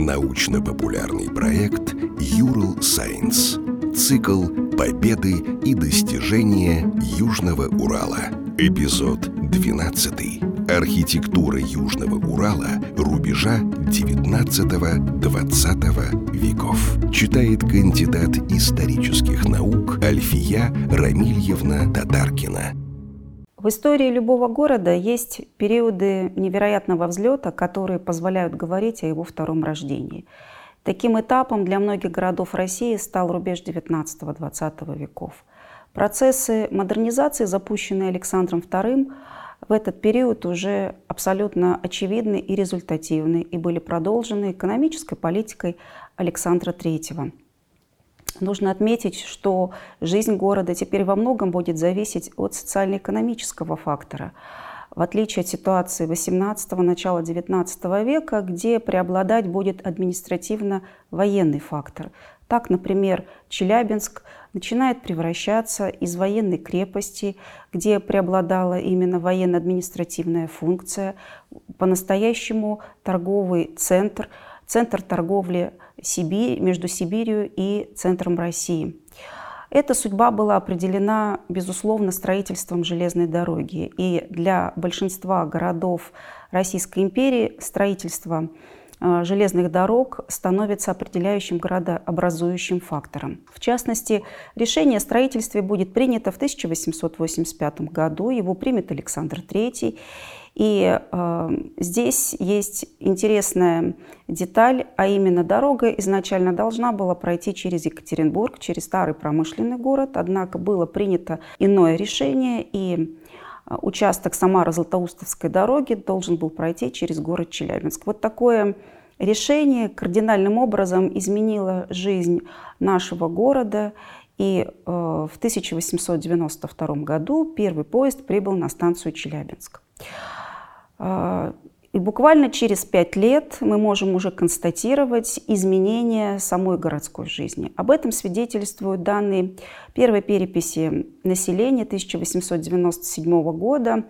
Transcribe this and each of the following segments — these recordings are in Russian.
Научно-популярный проект «Юрл Сайенс». Цикл «Победы и достижения Южного Урала». Эпизод 12. Архитектура Южного Урала рубежа 19-20 веков. Читает кандидат исторических наук Альфия Рамильевна Татаркина. В истории любого города есть периоды невероятного взлета, которые позволяют говорить о его втором рождении. Таким этапом для многих городов России стал рубеж 19-20 веков. Процессы модернизации, запущенные Александром II, в этот период уже абсолютно очевидны и результативны и были продолжены экономической политикой Александра III. Нужно отметить, что жизнь города теперь во многом будет зависеть от социально-экономического фактора, в отличие от ситуации XVIII – начала XIX века, где преобладать будет административно-военный фактор. Так, например, Челябинск начинает превращаться из военной крепости, где преобладала именно военно-административная функция, по-настоящему торговый центр, центр торговли Сибирь, между Сибирью и центром России. Эта судьба была определена, безусловно, строительством железной дороги. И для большинства городов Российской империи строительство э, железных дорог становится определяющим градообразующим фактором. В частности, решение о строительстве будет принято в 1885 году. Его примет Александр III. И э, здесь есть интересная деталь, а именно дорога изначально должна была пройти через Екатеринбург, через старый промышленный город, однако было принято иное решение, и э, участок Самара-Златоустовской дороги должен был пройти через город Челябинск. Вот такое решение кардинальным образом изменило жизнь нашего города, и э, в 1892 году первый поезд прибыл на станцию Челябинск. А, и буквально через пять лет мы можем уже констатировать изменения самой городской жизни. Об этом свидетельствуют данные первой переписи населения 1897 года,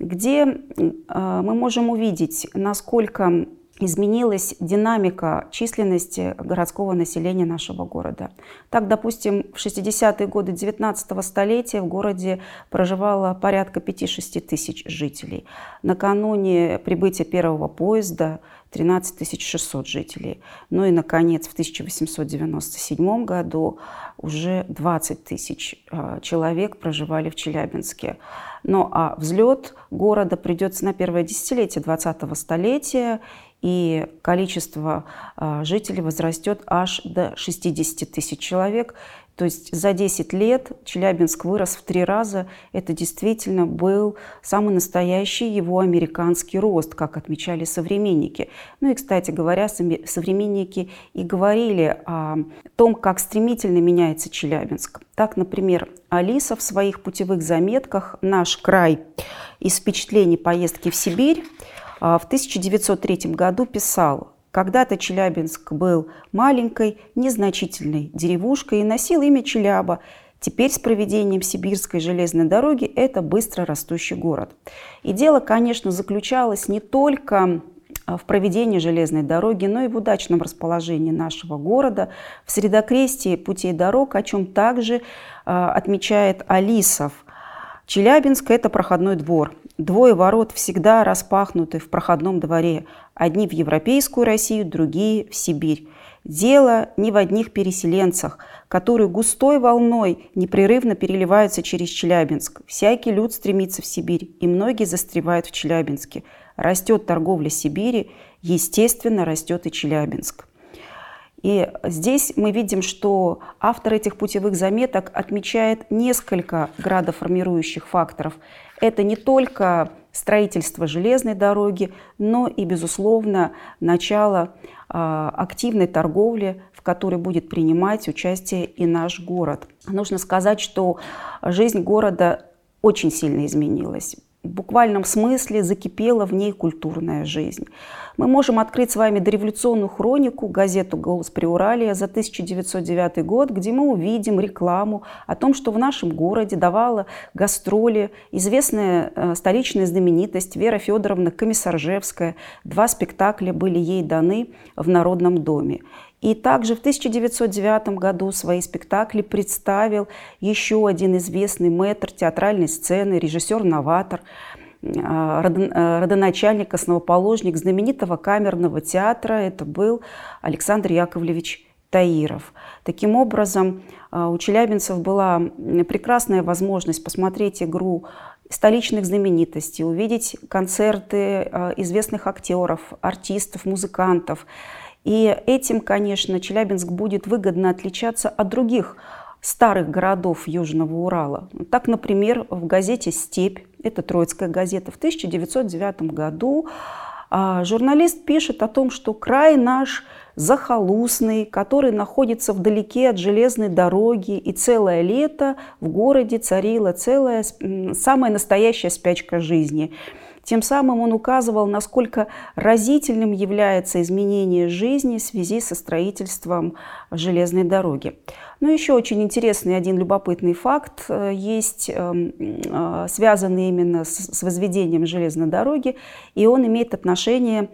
где а, мы можем увидеть, насколько изменилась динамика численности городского населения нашего города. Так, допустим, в 60-е годы 19 столетия в городе проживало порядка 5-6 тысяч жителей. Накануне прибытия первого поезда 13 600 жителей. Ну и, наконец, в 1897 году уже 20 тысяч а, человек проживали в Челябинске. Ну а взлет города придется на первое десятилетие 20-го столетия, и количество а, жителей возрастет аж до 60 тысяч человек. То есть за 10 лет Челябинск вырос в три раза. Это действительно был самый настоящий его американский рост, как отмечали современники. Ну и, кстати говоря, современники и говорили о том, как стремительно меняется Челябинск. Так, например, Алиса в своих путевых заметках «Наш край» из впечатлений поездки в Сибирь в 1903 году писал, когда-то Челябинск был маленькой, незначительной деревушкой и носил имя Челяба. Теперь с проведением Сибирской железной дороги это быстро растущий город. И дело, конечно, заключалось не только а, в проведении железной дороги, но и в удачном расположении нашего города, в средокрестии путей дорог, о чем также а, отмечает Алисов. Челябинск – это проходной двор. Двое ворот всегда распахнуты в проходном дворе, одни в европейскую Россию, другие в Сибирь. Дело не в одних переселенцах, которые густой волной непрерывно переливаются через Челябинск. Всякий люд стремится в Сибирь, и многие застревают в Челябинске. Растет торговля Сибири, естественно, растет и Челябинск. И здесь мы видим, что автор этих путевых заметок отмечает несколько градоформирующих факторов. Это не только строительство железной дороги, но и, безусловно, начало а, активной торговли, в которой будет принимать участие и наш город. Нужно сказать, что жизнь города очень сильно изменилась. Буквальном смысле закипела в ней культурная жизнь. Мы можем открыть с вами дореволюционную хронику, газету «Голос Приуралия» за 1909 год, где мы увидим рекламу о том, что в нашем городе давала гастроли известная э, столичная знаменитость Вера Федоровна Комиссаржевская. Два спектакля были ей даны в Народном доме. И также в 1909 году свои спектакли представил еще один известный мэтр театральной сцены, режиссер-новатор, а, э, родоначальник, основоположник знаменитого камерного театра. Это был Александр Яковлевич Таиров. Таким образом, а, у челябинцев была прекрасная возможность посмотреть игру столичных знаменитостей, увидеть концерты известных актеров, артистов, музыкантов. И этим, конечно, Челябинск будет выгодно отличаться от других старых городов Южного Урала. Так, например, в газете «Степь», это Троицкая газета, в 1909 году а, журналист пишет о том, что край наш захолустный, который находится вдалеке от железной дороги, и целое лето в городе царила целая, самая настоящая спячка жизни. Тем самым он указывал, насколько разительным является изменение жизни в связи со строительством железной дороги. Но еще очень интересный один любопытный факт э, есть, эм, э, связанный именно с возведением железной дороги, и он имеет отношение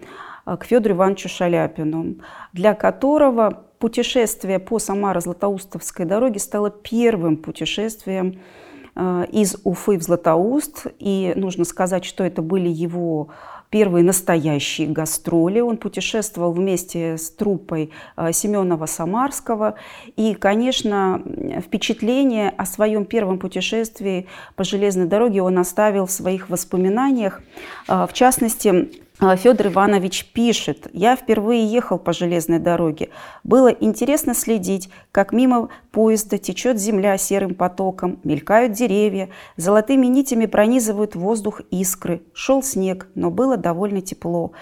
э, к Федору Ивановичу Шаляпину, для которого путешествие по Самаро-Златоустовской дороге стало первым путешествием Э, из Уфы в Златоуст. И нужно сказать, что это были его первые настоящие гастроли. Он путешествовал вместе с труппой э, Семенова Самарского. И, конечно, впечатление о своем первом путешествии по железной дороге он оставил в своих воспоминаниях. Э, в частности, Федор Иванович пишет, я впервые ехал по железной дороге. Было интересно следить, как мимо поезда течет земля серым потоком, мелькают деревья, золотыми нитями пронизывают воздух искры. Шел снег, но было довольно тепло.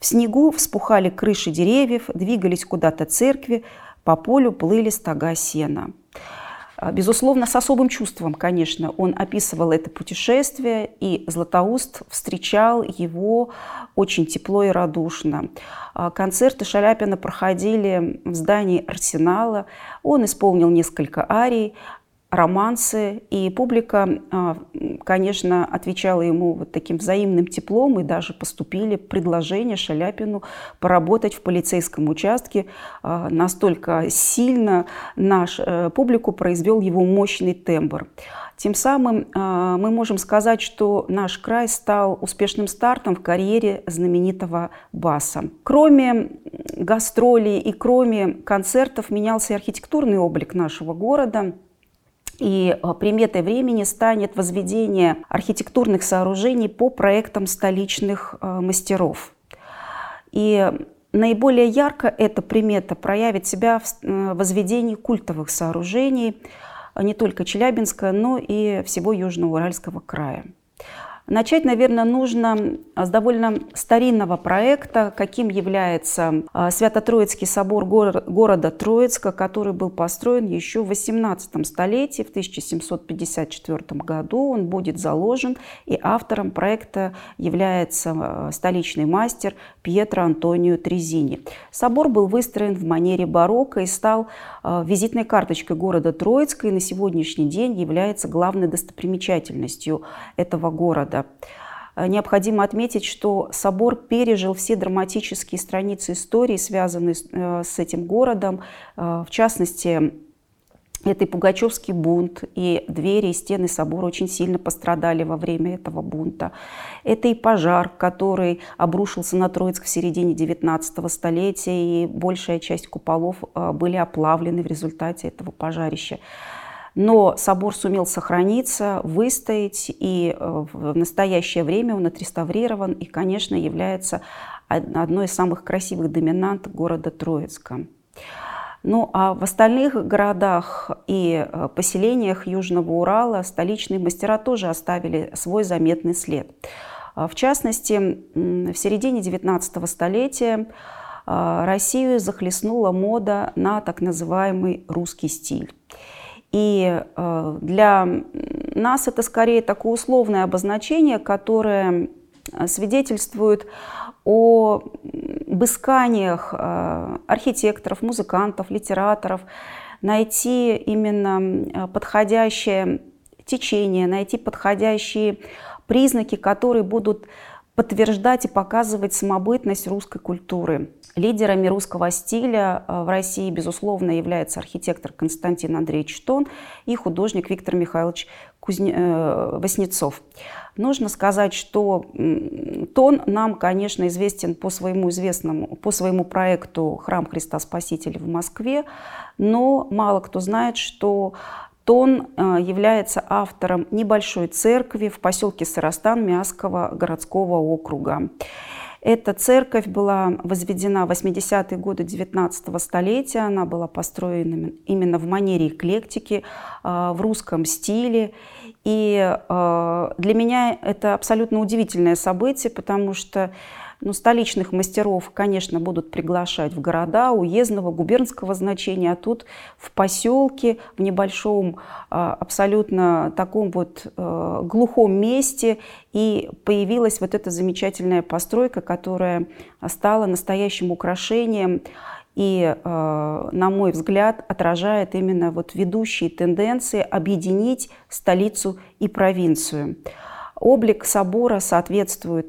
В снегу вспухали крыши деревьев, двигались куда-то церкви, по полю плыли стога сена. А, безусловно, с особым чувством, конечно, он описывал это путешествие, и Златоуст встречал его очень тепло и радушно. А, концерты Шаляпина проходили в здании Арсенала. Он исполнил несколько арий, романсы, и публика, а, конечно, отвечала ему вот таким взаимным теплом, и даже поступили предложения Шаляпину поработать в полицейском участке. А, настолько сильно наш э, публику произвел его мощный тембр. Тем самым а, мы можем сказать, что наш край стал успешным стартом в карьере знаменитого Баса. Кроме гастролей и кроме концертов менялся и архитектурный облик нашего города – и э, приметой времени станет возведение архитектурных сооружений по проектам столичных э, мастеров. И наиболее ярко эта примета проявит себя в э, возведении культовых сооружений не только Челябинска, но и всего Южно-Уральского края. Начать, наверное, нужно с довольно старинного проекта, каким является а, Свято-Троицкий собор города Троицка, который был построен еще в 18 столетии, в 1754 году. Он будет заложен, и автором проекта является а, столичный мастер Пьетро Антонио Трезини. Собор был выстроен в манере барокко и стал а, визитной карточкой города Троицка и на сегодняшний день является главной достопримечательностью этого города. Э, необходимо отметить, что собор пережил все драматические страницы истории, связанные э, с этим городом. Э, в частности, это и Пугачевский бунт, и двери и стены собора очень сильно пострадали во время этого бунта. Это и пожар, который обрушился на Троицк в середине 19 столетия, и большая часть куполов были оплавлены в результате этого пожарища. Но собор сумел сохраниться, выстоять, и э, в настоящее время он отреставрирован и, конечно, является одной из самых красивых доминант города Троицка. Ну а в остальных городах и э, поселениях Южного Урала столичные мастера тоже оставили свой заметный след. А, в частности, в середине 19 столетия а, Россию захлестнула мода на так называемый русский стиль. И э, для нас это скорее такое условное обозначение, которое э, свидетельствует о бысканиях э, архитекторов, музыкантов, литераторов, найти именно подходящее течение, найти подходящие признаки, которые будут подтверждать и показывать самобытность русской культуры. Лидерами русского стиля э, в России, безусловно, является архитектор Константин Андреевич Тон и художник Виктор Михайлович Кузне... Э, Васнецов. Нужно сказать, что Тон нам, конечно, известен по своему известному, по своему проекту «Храм Христа Спасителя» в Москве, но мало кто знает, что Тон э, является автором небольшой церкви в поселке Сарастан Мясского городского округа. Эта церковь была возведена в 80-е годы 19 столетия. Она была построена именно в манере эклектики, э, в русском стиле. И э, для меня это абсолютно удивительное событие, потому что ну, столичных мастеров, конечно, будут приглашать в города уездного, губернского значения, а тут в поселке, в небольшом, а, абсолютно таком вот а, глухом месте и появилась вот эта замечательная постройка, которая стала настоящим украшением и, а, на мой взгляд, отражает именно вот ведущие тенденции объединить столицу и провинцию. Облик собора соответствует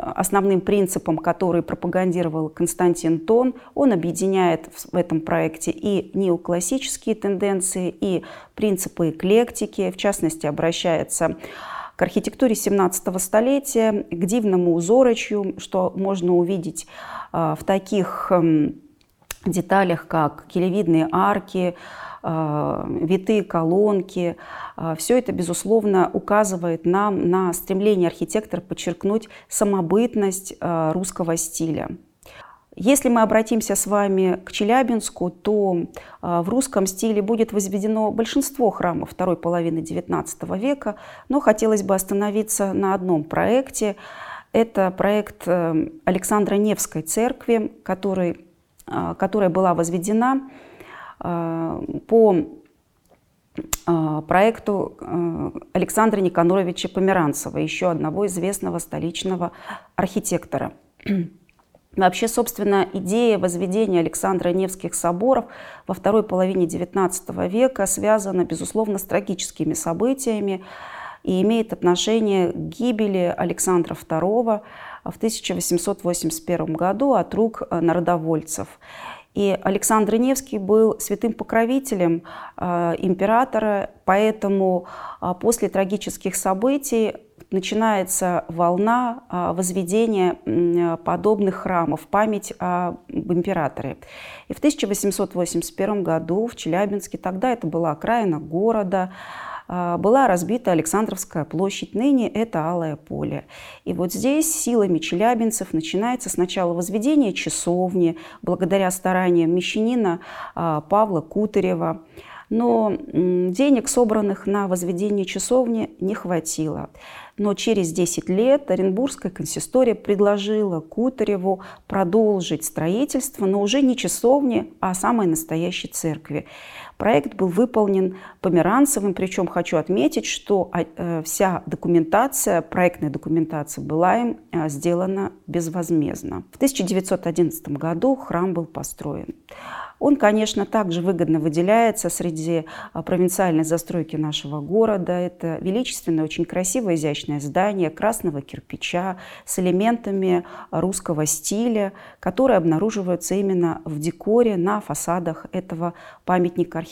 основным принципам, которые пропагандировал Константин Тон. Он объединяет в этом проекте и неоклассические тенденции, и принципы эклектики, в частности, обращается к архитектуре 17 столетия, к дивному узорочью, что можно увидеть а, в таких деталях, как келевидные арки, а, витые колонки. А, Все это, безусловно, указывает нам на стремление архитектора подчеркнуть самобытность а, русского стиля. Если мы обратимся с вами к Челябинску, то в русском стиле будет возведено большинство храмов второй половины XIX века, но хотелось бы остановиться на одном проекте. Это проект э, Александра Невской церкви, который, которая была возведена Э, по э, проекту э, Александра Никоноровича Померанцева, еще одного известного столичного архитектора. Вообще, собственно, идея возведения Александра Невских соборов во второй половине XIX века связана, безусловно, с трагическими событиями и имеет отношение к гибели Александра II в 1881 году от рук народовольцев. И Александр Невский был святым покровителем э, императора, поэтому э, после трагических событий начинается волна э, возведения э, подобных храмов в память об императоре. И в 1881 году в Челябинске, тогда это была окраина города, а, была разбита Александровская площадь, ныне это Алое поле. И вот здесь силами челябинцев начинается сначала возведение часовни, благодаря стараниям мещанина а, Павла Кутарева. Но денег, собранных на возведение часовни, не хватило. Но через 10 лет Оренбургская консистория предложила Кутареву продолжить строительство, но уже не часовни, а самой настоящей церкви. Проект был выполнен Померанцевым, причем хочу отметить, что а, э, вся документация, проектная документация была им э, сделана безвозмездно. В 1911 году храм был построен. Он, конечно, также выгодно выделяется среди а, провинциальной застройки нашего города. Это величественное, очень красивое, изящное здание красного кирпича с элементами русского стиля, которые обнаруживаются именно в декоре на фасадах этого памятника архитектуры.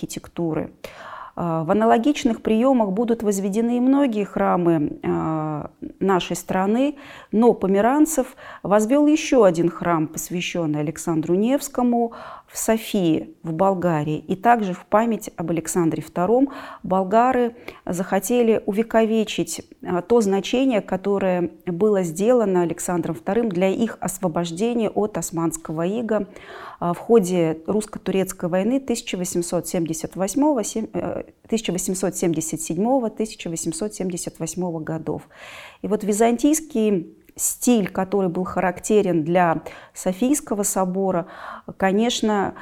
А, в аналогичных приемах будут возведены и многие храмы а, нашей страны, но Померанцев возвел еще один храм, посвященный Александру Невскому, в Софии, в Болгарии. И также в память об Александре II болгары захотели увековечить а, то значение, которое было сделано Александром II для их освобождения от османского ига в ходе русско-турецкой войны 1877-1878 э, годов. И вот византийский стиль, который был характерен для Софийского собора, конечно,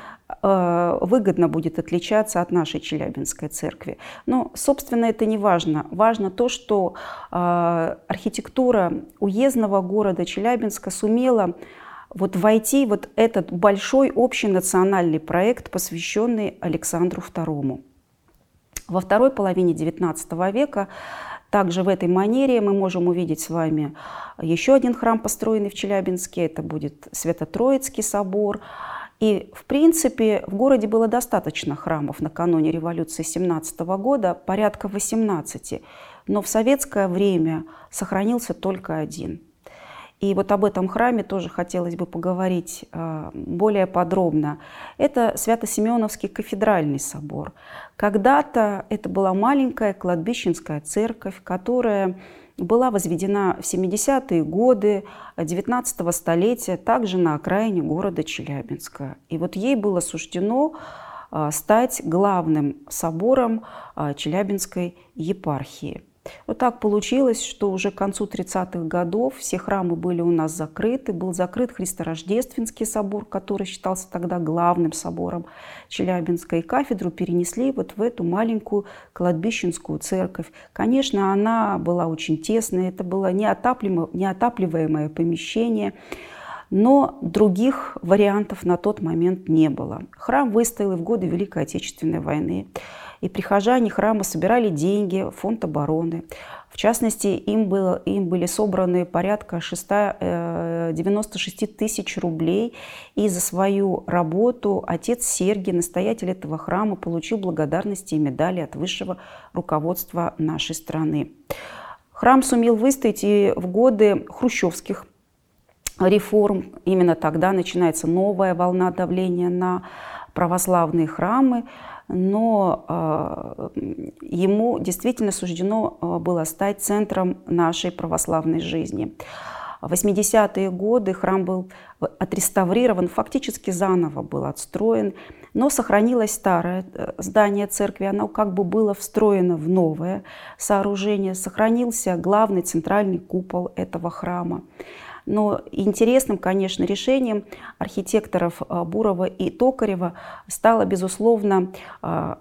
э, выгодно будет отличаться от нашей Челябинской церкви. Но, собственно, это не важно. Важно то, что э, архитектура уездного города Челябинска сумела вот войти вот этот большой общенациональный проект, посвященный Александру II. Во второй половине XIX века также в этой манере мы можем увидеть с вами еще один храм, построенный в Челябинске. Это будет Свято-Троицкий собор. И, в принципе, в городе было достаточно храмов накануне революции 17 года, порядка 18. Но в советское время сохранился только один – и вот об этом храме тоже хотелось бы поговорить а, более подробно. Это Свято-Семеновский кафедральный собор. Когда-то это была маленькая кладбищенская церковь, которая была возведена в 70-е годы 19 столетия также на окраине города Челябинска. И вот ей было суждено а, стать главным собором а, Челябинской епархии. Вот так получилось, что уже к концу 30-х годов все храмы были у нас закрыты. Был закрыт Христорождественский собор, который считался тогда главным собором Челябинска. И кафедру перенесли вот в эту маленькую кладбищенскую церковь. Конечно, она была очень тесная, это было неотапливаемое помещение. Но других вариантов на тот момент не было. Храм выстоял и в годы Великой Отечественной войны и прихожане храма собирали деньги фонд обороны. В частности, им, было, им были собраны порядка 696 э, тысяч рублей, и за свою работу отец Сергий, настоятель этого храма, получил благодарности и медали от высшего руководства нашей страны. Храм сумел выстоять и в годы хрущевских реформ. Именно тогда начинается новая волна давления на православные храмы но а, ему действительно суждено а, было стать центром нашей православной жизни. В 80-е годы храм был отреставрирован, фактически заново был отстроен, но сохранилось старое э, здание церкви, оно как бы было встроено в новое сооружение, сохранился главный центральный купол этого храма. Но интересным, конечно, решением архитекторов а, Бурова и Токарева стало, безусловно, а,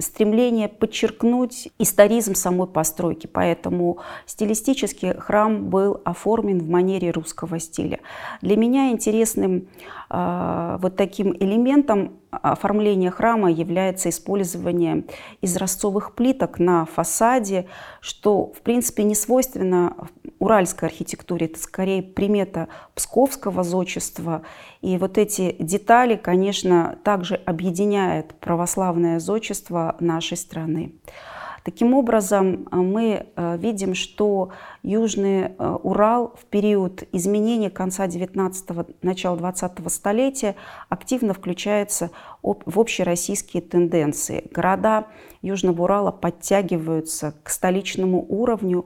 стремление подчеркнуть историзм самой постройки. Поэтому стилистически храм был оформлен в манере русского стиля. Для меня интересным вот таким элементом оформления храма является использование изразцовых плиток на фасаде, что, в принципе, не свойственно уральской архитектуре. Это скорее примета псковского зодчества. И вот эти детали, конечно, также объединяет православное зодчество нашей страны. Таким образом, э, мы э, видим, что Южный э, Урал в период изменения конца 19-го, начала 20-го столетия активно включается в общероссийские тенденции. Города Южного Урала подтягиваются к столичному уровню,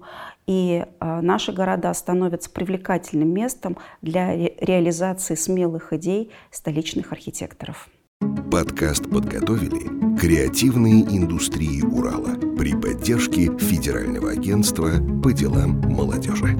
и наши города становятся привлекательным местом для реализации смелых идей столичных архитекторов. Подкаст подготовили креативные индустрии Урала при поддержке Федерального агентства по делам молодежи.